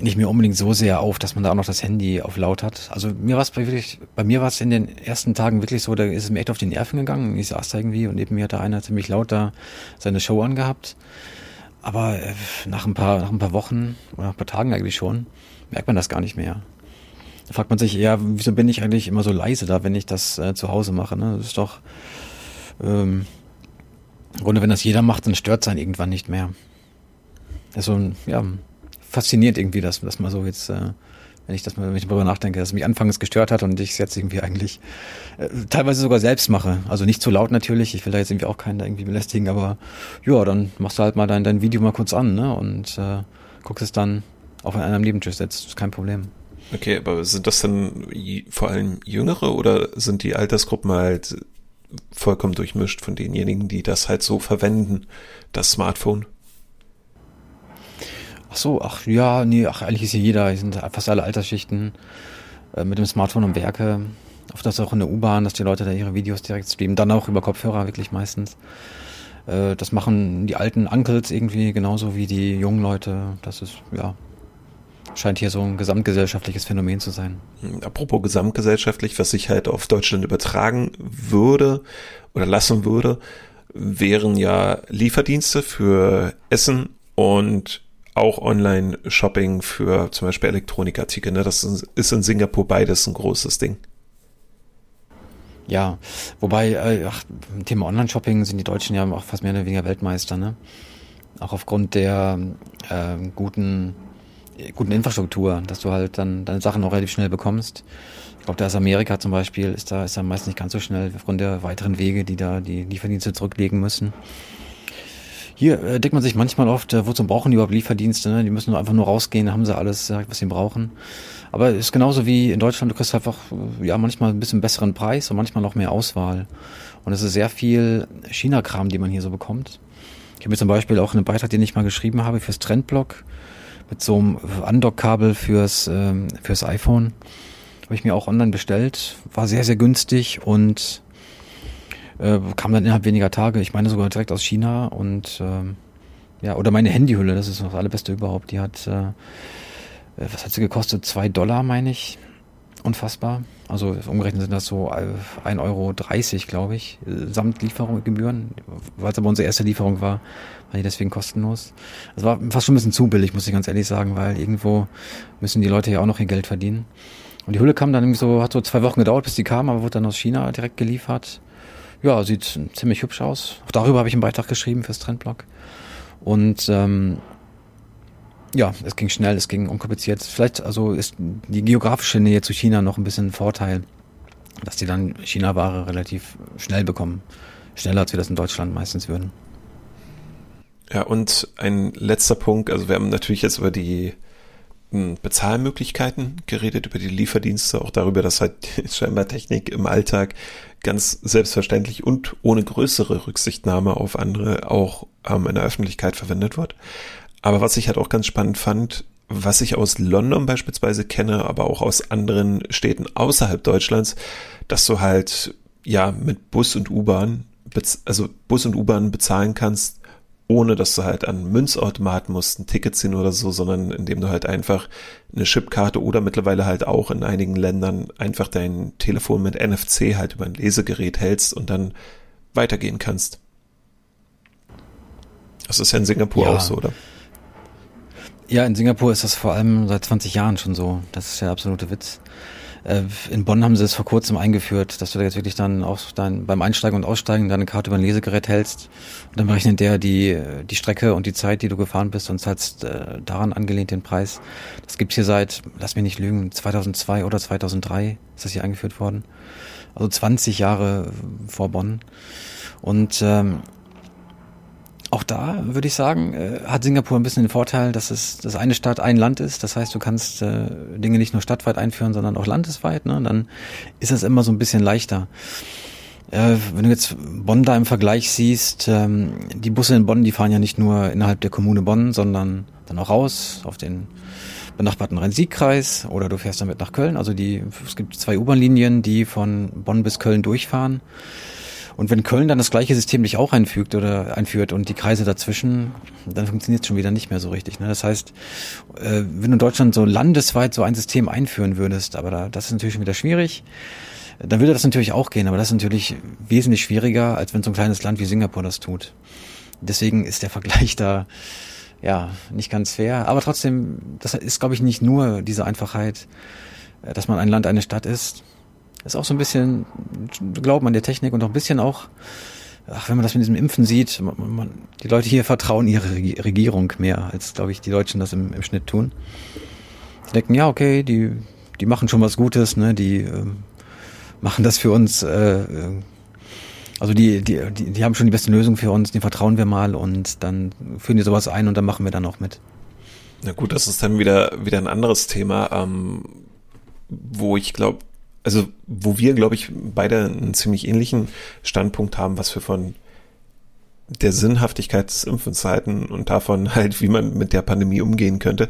nicht mehr unbedingt so sehr auf, dass man da auch noch das Handy auf laut hat. Also mir war es bei, bei mir war es in den ersten Tagen wirklich so, da ist es mir echt auf die Nerven gegangen. Ich saß da irgendwie und neben mir hat da einer ziemlich laut da seine Show angehabt. Aber äh, nach ein paar, nach ein paar Wochen oder nach ein paar Tagen eigentlich schon, merkt man das gar nicht mehr. Da fragt man sich, ja, wieso bin ich eigentlich immer so leise da, wenn ich das äh, zu Hause mache? Ne? Das ist doch, ähm, im Grunde, wenn das jeder macht, dann stört es einen irgendwann nicht mehr also ja, fasziniert irgendwie, dass, dass man so jetzt, äh, wenn ich das mal wenn ich darüber nachdenke, dass mich anfangs gestört hat und ich es jetzt irgendwie eigentlich äh, teilweise sogar selbst mache. Also nicht zu laut natürlich, ich will da jetzt irgendwie auch keinen da irgendwie belästigen, aber ja, dann machst du halt mal dein, dein Video mal kurz an, ne? Und äh, guckst es dann, auch wenn einer am Nebentisch sitzt, ist kein Problem. Okay, aber sind das dann vor allem Jüngere oder sind die Altersgruppen halt vollkommen durchmischt von denjenigen, die das halt so verwenden, das Smartphone? Ach so, ach ja, nee, ach eigentlich ist hier jeder, hier sind fast alle Altersschichten äh, mit dem Smartphone um Werke. Oft das auch in der U-Bahn, dass die Leute da ihre Videos direkt streamen, dann auch über Kopfhörer wirklich meistens. Äh, das machen die alten Uncles irgendwie genauso wie die jungen Leute. Das ist, ja, scheint hier so ein gesamtgesellschaftliches Phänomen zu sein. Hm, apropos gesamtgesellschaftlich, was sich halt auf Deutschland übertragen würde oder lassen würde, wären ja Lieferdienste für Essen und auch Online-Shopping für zum Beispiel Elektronikartikel. Ne? Das ist in Singapur beides ein großes Ding. Ja, wobei, äh, ach, Thema Online-Shopping sind die Deutschen ja auch fast mehr oder weniger Weltmeister, ne? Auch aufgrund der äh, guten, guten Infrastruktur, dass du halt dann deine Sachen auch relativ schnell bekommst. Ich glaube, da ist Amerika zum Beispiel, ist da, ist da meist nicht ganz so schnell aufgrund der weiteren Wege, die da die Lieferdienste zurücklegen müssen. Hier äh, denkt man sich manchmal oft, äh, wozu brauchen die überhaupt Lieferdienste? Ne? Die müssen nur einfach nur rausgehen, haben sie alles, was sie brauchen. Aber es ist genauso wie in Deutschland, du kriegst einfach äh, ja manchmal ein bisschen besseren Preis und manchmal noch mehr Auswahl. Und es ist sehr viel China-Kram, die man hier so bekommt. Ich habe mir zum Beispiel auch einen Beitrag, den ich mal geschrieben habe fürs Trendblog mit so einem Undock-Kabel fürs, ähm, fürs iPhone. Habe ich mir auch online bestellt. War sehr, sehr günstig und Äh, kam dann innerhalb weniger Tage, ich meine sogar direkt aus China und ähm, ja, oder meine Handyhülle, das ist das allerbeste überhaupt. Die hat, äh, was hat sie gekostet? Zwei Dollar, meine ich. Unfassbar. Also umgerechnet sind das so 1,30 Euro, glaube ich, samt Lieferung, Gebühren. Weil es aber unsere erste Lieferung war, war die deswegen kostenlos. Das war fast schon ein bisschen zu billig, muss ich ganz ehrlich sagen, weil irgendwo müssen die Leute ja auch noch ihr Geld verdienen. Und die Hülle kam dann irgendwie so, hat so zwei Wochen gedauert, bis die kam, aber wurde dann aus China direkt geliefert. Ja, sieht ziemlich hübsch aus. Auch darüber habe ich einen Beitrag geschrieben fürs Trendblog. Und ähm, ja, es ging schnell, es ging unkompliziert. Vielleicht also ist die geografische Nähe zu China noch ein bisschen ein Vorteil, dass die dann China-Ware relativ schnell bekommen. Schneller, als wir das in Deutschland meistens würden. Ja, und ein letzter Punkt, also wir haben natürlich jetzt über die hm, Bezahlmöglichkeiten geredet, über die Lieferdienste, auch darüber, dass halt scheinbar Technik im Alltag ganz selbstverständlich und ohne größere Rücksichtnahme auf andere auch ähm, in der Öffentlichkeit verwendet wird. Aber was ich halt auch ganz spannend fand, was ich aus London beispielsweise kenne, aber auch aus anderen Städten außerhalb Deutschlands, dass du halt ja mit Bus und U-Bahn, also Bus und U-Bahn bezahlen kannst, ohne dass du halt an Münzautomaten musst, ein Ticket ziehen oder so, sondern indem du halt einfach eine Chipkarte oder mittlerweile halt auch in einigen Ländern einfach dein Telefon mit NFC halt über ein Lesegerät hältst und dann weitergehen kannst. Das ist ja in Singapur ja. auch so, oder? Ja, in Singapur ist das vor allem seit 20 Jahren schon so. Das ist der absolute Witz. Äh, in Bonn haben sie es vor kurzem eingeführt, dass du da jetzt wirklich dann auch dein, beim Einsteigen und Aussteigen deine Karte über ein Lesegerät hältst und dann berechnet der die, die Strecke und die Zeit, die du gefahren bist und zahlst äh, daran angelehnt den Preis. Das gibt's hier seit, lass mich nicht lügen, 2002 oder 2003 ist das hier eingeführt worden. Also 20 Jahre vor Bonn. Und ähm, auch da würde ich sagen, äh, hat Singapur ein bisschen den Vorteil, dass es das eine Stadt, ein Land ist. Das heißt, du kannst äh, Dinge nicht nur stadtweit einführen, sondern auch landesweit. Ne? Dann ist das immer so ein bisschen leichter. Äh, wenn du jetzt Bonn da im Vergleich siehst, ähm, die Busse in Bonn, die fahren ja nicht nur innerhalb der Kommune Bonn, sondern dann auch raus auf den benachbarten Rhein-Sieg-Kreis oder du fährst damit nach Köln. Also die, es gibt zwei U-Bahn-Linien, die von Bonn bis Köln durchfahren. Und wenn Köln dann das gleiche System nicht auch einfügt oder einführt und die Kreise dazwischen, dann funktioniert es schon wieder nicht mehr so richtig. Ne? Das heißt, äh, wenn du in Deutschland so landesweit so ein System einführen würdest, aber da, das ist natürlich schon wieder schwierig, dann würde das natürlich auch gehen, aber das ist natürlich wesentlich schwieriger, als wenn so ein kleines Land wie Singapur das tut. Deswegen ist der Vergleich da ja nicht ganz fair. Aber trotzdem, das ist, glaube ich, nicht nur diese Einfachheit, äh, dass man ein Land, eine Stadt ist ist auch so ein bisschen Glauben an der Technik und auch ein bisschen auch, ach, wenn man das mit diesem Impfen sieht, man, man, die Leute hier vertrauen ihre Regierung mehr, als, glaube ich, die Deutschen das im, im Schnitt tun. Die denken, ja, okay, die, die machen schon was Gutes, ne, die äh, machen das für uns, äh, äh, also die, die, die, die haben schon die beste Lösung für uns, die vertrauen wir mal und dann führen die sowas ein und dann machen wir dann auch mit. Na gut, das ist dann wieder, wieder ein anderes Thema, ähm, wo ich glaube, also wo wir, glaube ich, beide einen ziemlich ähnlichen Standpunkt haben, was wir von der Sinnhaftigkeit des Impfens halten und davon halt, wie man mit der Pandemie umgehen könnte,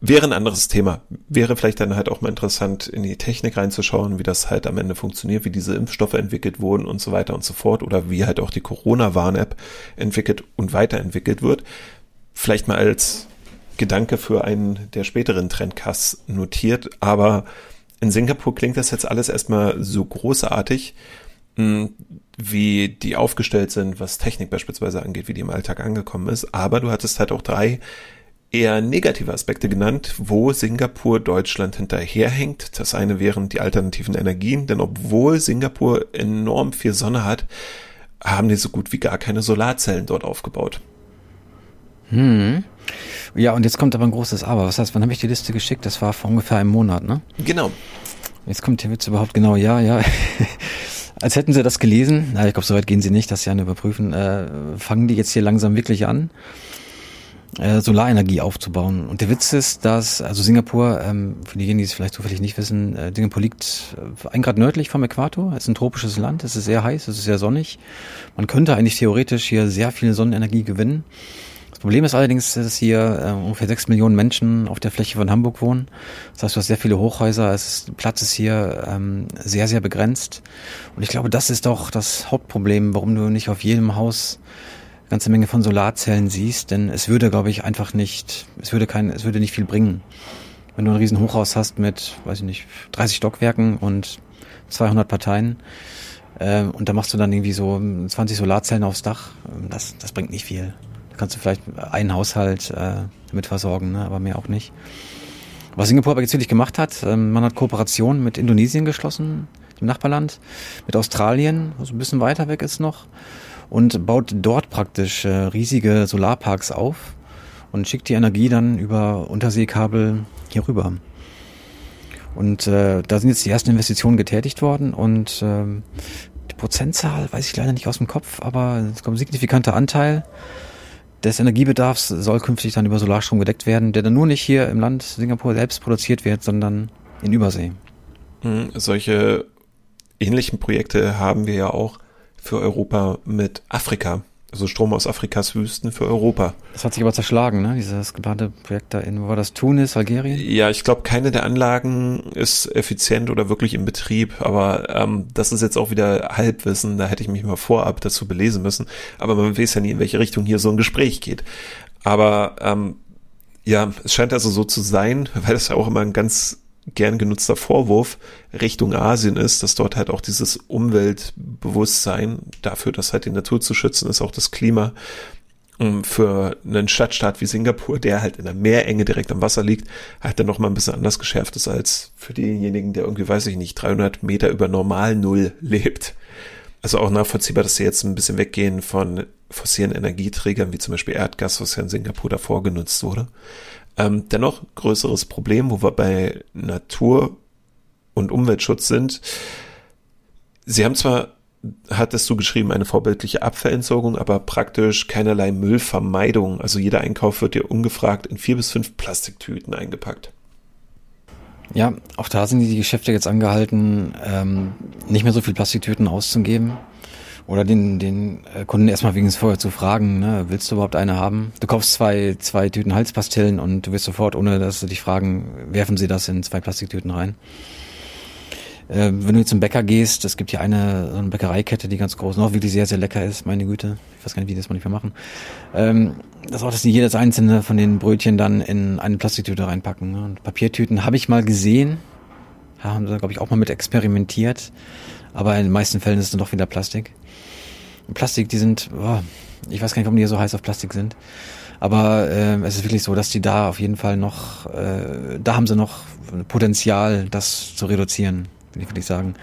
wäre ein anderes Thema. Wäre vielleicht dann halt auch mal interessant, in die Technik reinzuschauen, wie das halt am Ende funktioniert, wie diese Impfstoffe entwickelt wurden und so weiter und so fort oder wie halt auch die Corona-Warn-App entwickelt und weiterentwickelt wird. Vielleicht mal als Gedanke für einen der späteren Trendcasts notiert, aber in Singapur klingt das jetzt alles erstmal so großartig, hm, wie die aufgestellt sind, was Technik beispielsweise angeht, wie die im Alltag angekommen ist. Aber du hattest halt auch drei eher negative Aspekte genannt, wo Singapur Deutschland hinterherhängt. Das eine wären die alternativen Energien, denn obwohl Singapur enorm viel Sonne hat, haben die so gut wie gar keine Solarzellen dort aufgebaut. Hm. Ja, und jetzt kommt aber ein großes Aber. Was heißt, wann habe ich die Liste geschickt? Das war vor ungefähr einem Monat, ne? Genau. Jetzt kommt der Witz überhaupt genau, ja, ja. Als hätten sie das gelesen, na, ich glaube, soweit gehen sie nicht, das ja überprüfen, äh, fangen die jetzt hier langsam wirklich an, äh, Solarenergie aufzubauen. Und der Witz ist, dass, also Singapur, ähm, für diejenigen, die es vielleicht zufällig nicht wissen, äh, Singapur liegt äh, ein Grad nördlich vom Äquator, es ist ein tropisches Land, es ist sehr heiß, es ist sehr sonnig. Man könnte eigentlich theoretisch hier sehr viel Sonnenenergie gewinnen. Problem ist allerdings, dass hier äh, ungefähr sechs Millionen Menschen auf der Fläche von Hamburg wohnen. Das heißt, du hast sehr viele Hochhäuser. Es, Platz ist hier ähm, sehr, sehr begrenzt. Und ich glaube, das ist doch das Hauptproblem, warum du nicht auf jedem Haus ganze Menge von Solarzellen siehst, denn es würde, glaube ich, einfach nicht, es würde kein, es würde nicht viel bringen. Wenn du ein riesen Hochhaus hast mit, weiß ich nicht, 30 Stockwerken und 200 Parteien, äh, und da machst du dann irgendwie so 20 Solarzellen aufs Dach, das, das bringt nicht viel. Kannst du vielleicht einen Haushalt äh, damit versorgen, ne? aber mehr auch nicht. Was Singapur aber natürlich gemacht hat, äh, man hat Kooperationen mit Indonesien geschlossen, dem Nachbarland, mit Australien, was ein bisschen weiter weg ist noch und baut dort praktisch äh, riesige Solarparks auf und schickt die Energie dann über Unterseekabel hier rüber. Und äh, da sind jetzt die ersten Investitionen getätigt worden und äh, die Prozentzahl weiß ich leider nicht aus dem Kopf, aber es kommt ein signifikanter Anteil des Energiebedarfs soll künftig dann über Solarstrom gedeckt werden, der dann nur nicht hier im Land Singapur selbst produziert wird, sondern in Übersee. Mhm, solche ähnlichen Projekte haben wir ja auch für Europa mit Afrika. Also Strom aus Afrikas Wüsten für Europa. Das hat sich aber zerschlagen, ne? Dieses geplante Projekt da in, wo war das? Tunis, Algerien? Ja, ich glaube, keine der Anlagen ist effizient oder wirklich in Betrieb, aber ähm, das ist jetzt auch wieder Halbwissen, da hätte ich mich mal vorab dazu belesen müssen. Aber man weiß ja nie, in welche Richtung hier so ein Gespräch geht. Aber ähm, ja, es scheint also so zu sein, weil das ja auch immer ein ganz gern genutzter Vorwurf Richtung Asien ist, dass dort halt auch dieses Umweltbewusstsein dafür, dass halt die Natur zu schützen ist, auch das Klima für einen Stadtstaat wie Singapur, der halt in der Meerenge direkt am Wasser liegt, halt dann nochmal ein bisschen anders geschärft ist als für denjenigen, der irgendwie, weiß ich nicht, 300 Meter über Normal Null lebt. Also auch nachvollziehbar, dass sie jetzt ein bisschen weggehen von fossilen Energieträgern, wie zum Beispiel Erdgas, was ja in Singapur davor genutzt wurde. Ähm, dennoch größeres Problem, wo wir bei Natur- und Umweltschutz sind. Sie haben zwar, hattest du geschrieben, eine vorbildliche Abfallentsorgung, aber praktisch keinerlei Müllvermeidung. Also jeder Einkauf wird dir ungefragt in vier bis fünf Plastiktüten eingepackt. Ja, auch da sind die Geschäfte jetzt angehalten, ähm, nicht mehr so viel Plastiktüten auszugeben. Oder den, den äh, Kunden erstmal wegen des vorher zu fragen, ne, willst du überhaupt eine haben? Du kaufst zwei, zwei Tüten Halspastillen und du wirst sofort, ohne dass sie dich fragen, werfen sie das in zwei Plastiktüten rein. Äh, wenn du zum Bäcker gehst, es gibt hier eine, so eine Bäckereikette, die ganz groß, noch wirklich sehr, sehr lecker ist, meine Güte. Ich weiß gar nicht, wie die das mal nicht mehr machen. Ähm, das auch, dass die jedes einzelne von den Brötchen dann in eine Plastiktüte reinpacken. Ne? Und Papiertüten habe ich mal gesehen, haben sie, glaube ich, auch mal mit experimentiert. Aber in den meisten Fällen ist es dann doch wieder Plastik. Plastik, die sind, oh, ich weiß gar nicht, warum die so heiß auf Plastik sind. Aber äh, es ist wirklich so, dass die da auf jeden Fall noch, äh, da haben sie noch Potenzial, das zu reduzieren, will ich sagen.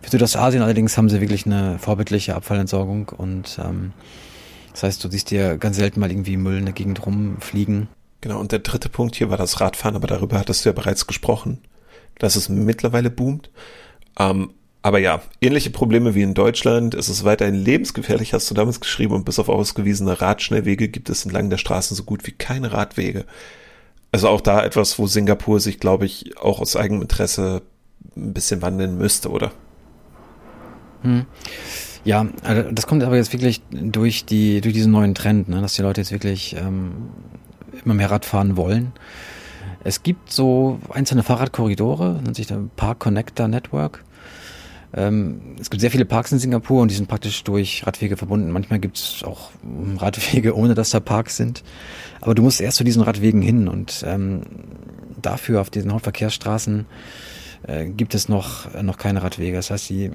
Für Südostasien allerdings haben sie wirklich eine vorbildliche Abfallentsorgung und ähm, das heißt, du siehst dir ganz selten mal irgendwie Müll in der Gegend rumfliegen. Genau, und der dritte Punkt hier war das Radfahren, aber darüber hattest du ja bereits gesprochen, dass es mittlerweile boomt. Ähm, aber ja, ähnliche Probleme wie in Deutschland. Es ist weiterhin lebensgefährlich, hast du damals geschrieben, und bis auf ausgewiesene Radschnellwege gibt es entlang der Straßen so gut wie keine Radwege. Also auch da etwas, wo Singapur sich, glaube ich, auch aus eigenem Interesse ein bisschen wandeln müsste, oder? Hm. Ja, also das kommt aber jetzt wirklich durch die durch diesen neuen Trend, ne, dass die Leute jetzt wirklich ähm, immer mehr Rad fahren wollen. Es gibt so einzelne Fahrradkorridore, nennt sich der Park Connector Network. Ähm, es gibt sehr viele Parks in Singapur und die sind praktisch durch Radwege verbunden. Manchmal gibt es auch Radwege, ohne dass da Parks sind. Aber du musst erst zu diesen Radwegen hin und ähm, dafür auf diesen Hauptverkehrsstraßen äh, gibt es noch, äh, noch keine Radwege. Das heißt, die,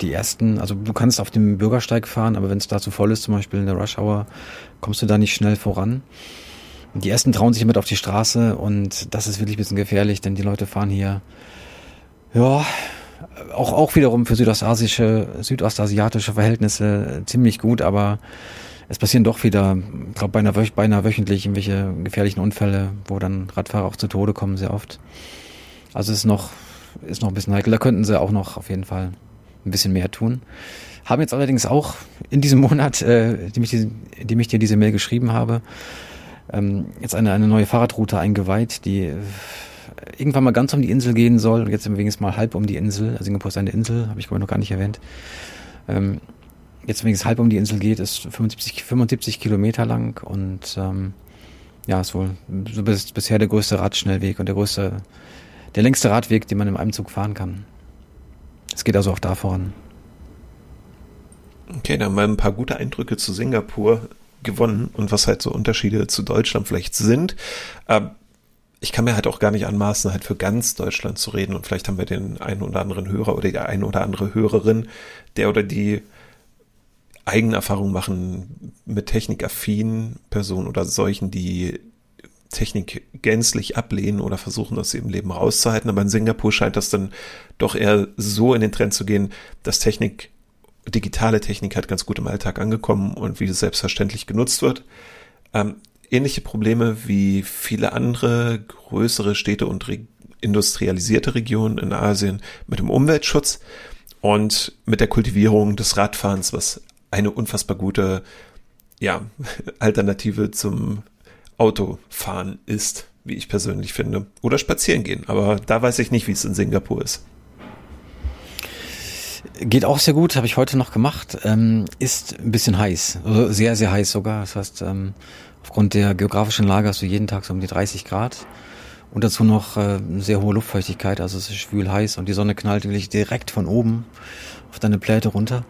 die ersten, also du kannst auf dem Bürgersteig fahren, aber wenn es da zu voll ist, zum Beispiel in der Rush Hour, kommst du da nicht schnell voran. Die ersten trauen sich mit auf die Straße und das ist wirklich ein bisschen gefährlich, denn die Leute fahren hier, ja, auch, auch wiederum für südostasische, südostasiatische Verhältnisse ziemlich gut, aber es passieren doch wieder, ich glaube beinahe, beinahe wöchentlich irgendwelche gefährlichen Unfälle, wo dann Radfahrer auch zu Tode kommen, sehr oft. Also es ist noch, ist noch ein bisschen heikel. Da könnten sie auch noch auf jeden Fall ein bisschen mehr tun. Haben jetzt allerdings auch in diesem Monat, äh, dem, ich diese, dem ich dir diese Mail geschrieben habe, ähm, jetzt eine, eine neue Fahrradroute eingeweiht, die irgendwann mal ganz um die Insel gehen soll. Jetzt übrigens mal halb um die Insel. Singapur ist eine Insel, habe ich glaube ich noch gar nicht erwähnt. Ähm, jetzt wenn es halb um die Insel geht, ist 75, 75 Kilometer lang und ähm, ja, ist wohl so bis, bisher der größte Radschnellweg und der größte, der längste Radweg, den man in einem Zug fahren kann. Es geht also auch da voran. Okay, dann haben wir ein paar gute Eindrücke zu Singapur gewonnen und was halt so Unterschiede zu Deutschland vielleicht sind. Ähm, ich kann mir halt auch gar nicht anmaßen, halt für ganz Deutschland zu reden und vielleicht haben wir den einen oder anderen Hörer oder die eine oder andere Hörerin, der oder die Eigenerfahrung machen mit technikaffinen Personen oder solchen, die Technik gänzlich ablehnen oder versuchen, das im Leben rauszuhalten. Aber in Singapur scheint das dann doch eher so in den Trend zu gehen, dass Technik, digitale Technik halt ganz gut im Alltag angekommen und wie es selbstverständlich genutzt wird. Ähm, ähnliche Probleme wie viele andere größere Städte und re industrialisierte Regionen in Asien mit dem Umweltschutz und mit der Kultivierung des Radfahrens, was eine unfassbar gute ja, Alternative zum Autofahren ist, wie ich persönlich finde. Oder spazieren gehen. Aber da weiß ich nicht, wie es in Singapur ist. Geht auch sehr gut, habe ich heute noch gemacht. Ähm, ist ein bisschen heiß, also sehr, sehr heiß sogar. Das heißt, ähm, aufgrund der geografischen Lage hast du jeden Tag so um die 30 Grad. Und dazu noch äh, sehr hohe Luftfeuchtigkeit, also es ist schwül heiß und die Sonne knallt wirklich direkt von oben auf deine Pläte runter.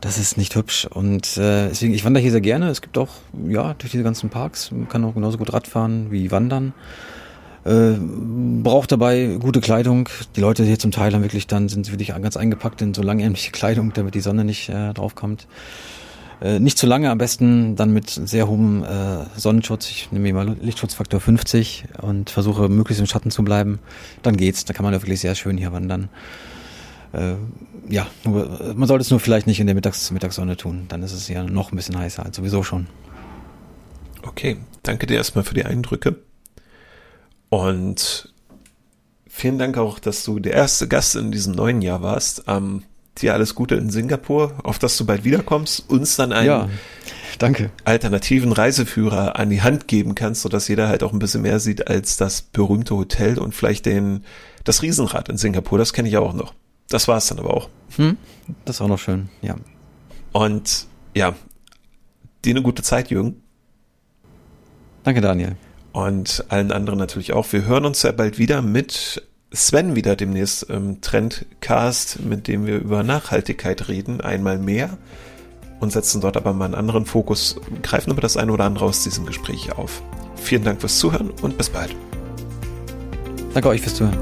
Das ist nicht hübsch. Und äh, deswegen, ich wandere hier sehr gerne. Es gibt auch, ja, durch diese ganzen Parks, man kann auch genauso gut Radfahren wie wandern. Äh, braucht dabei gute Kleidung. Die Leute hier zum Teil haben wirklich dann, sind wirklich ganz eingepackt in so langärmliche Kleidung, damit die Sonne nicht äh, draufkommt. Äh, nicht zu lange, am besten dann mit sehr hohem äh, Sonnenschutz. Ich nehme mal Lichtschutzfaktor 50 und versuche möglichst im Schatten zu bleiben. Dann geht's. Da kann man ja wirklich sehr schön hier wandern äh, ja, nur, man sollte es nur vielleicht nicht in der Mittags Mittagssonne tun. Dann ist es ja noch ein bisschen heißer als sowieso schon. Okay, danke dir erstmal für die Eindrücke. Und vielen Dank auch, dass du der erste Gast in diesem neuen Jahr warst. Ähm, dir alles Gute in Singapur, auf dass du bald wiederkommst, uns dann einen ja, danke. alternativen Reiseführer an die Hand geben kannst, sodass jeder halt auch ein bisschen mehr sieht als das berühmte Hotel und vielleicht den, das Riesenrad in Singapur. Das kenne ich auch noch. Das war es dann aber auch. Hm, das ist auch noch schön, ja. Und ja, dir eine gute Zeit, Jürgen. Danke, Daniel. Und allen anderen natürlich auch. Wir hören uns ja bald wieder mit Sven wieder demnächst im Trendcast, mit dem wir über Nachhaltigkeit reden, einmal mehr und setzen dort aber mal einen anderen Fokus, greifen aber das eine oder andere aus diesem Gespräch auf. Vielen Dank fürs Zuhören und bis bald. Danke euch fürs Zuhören.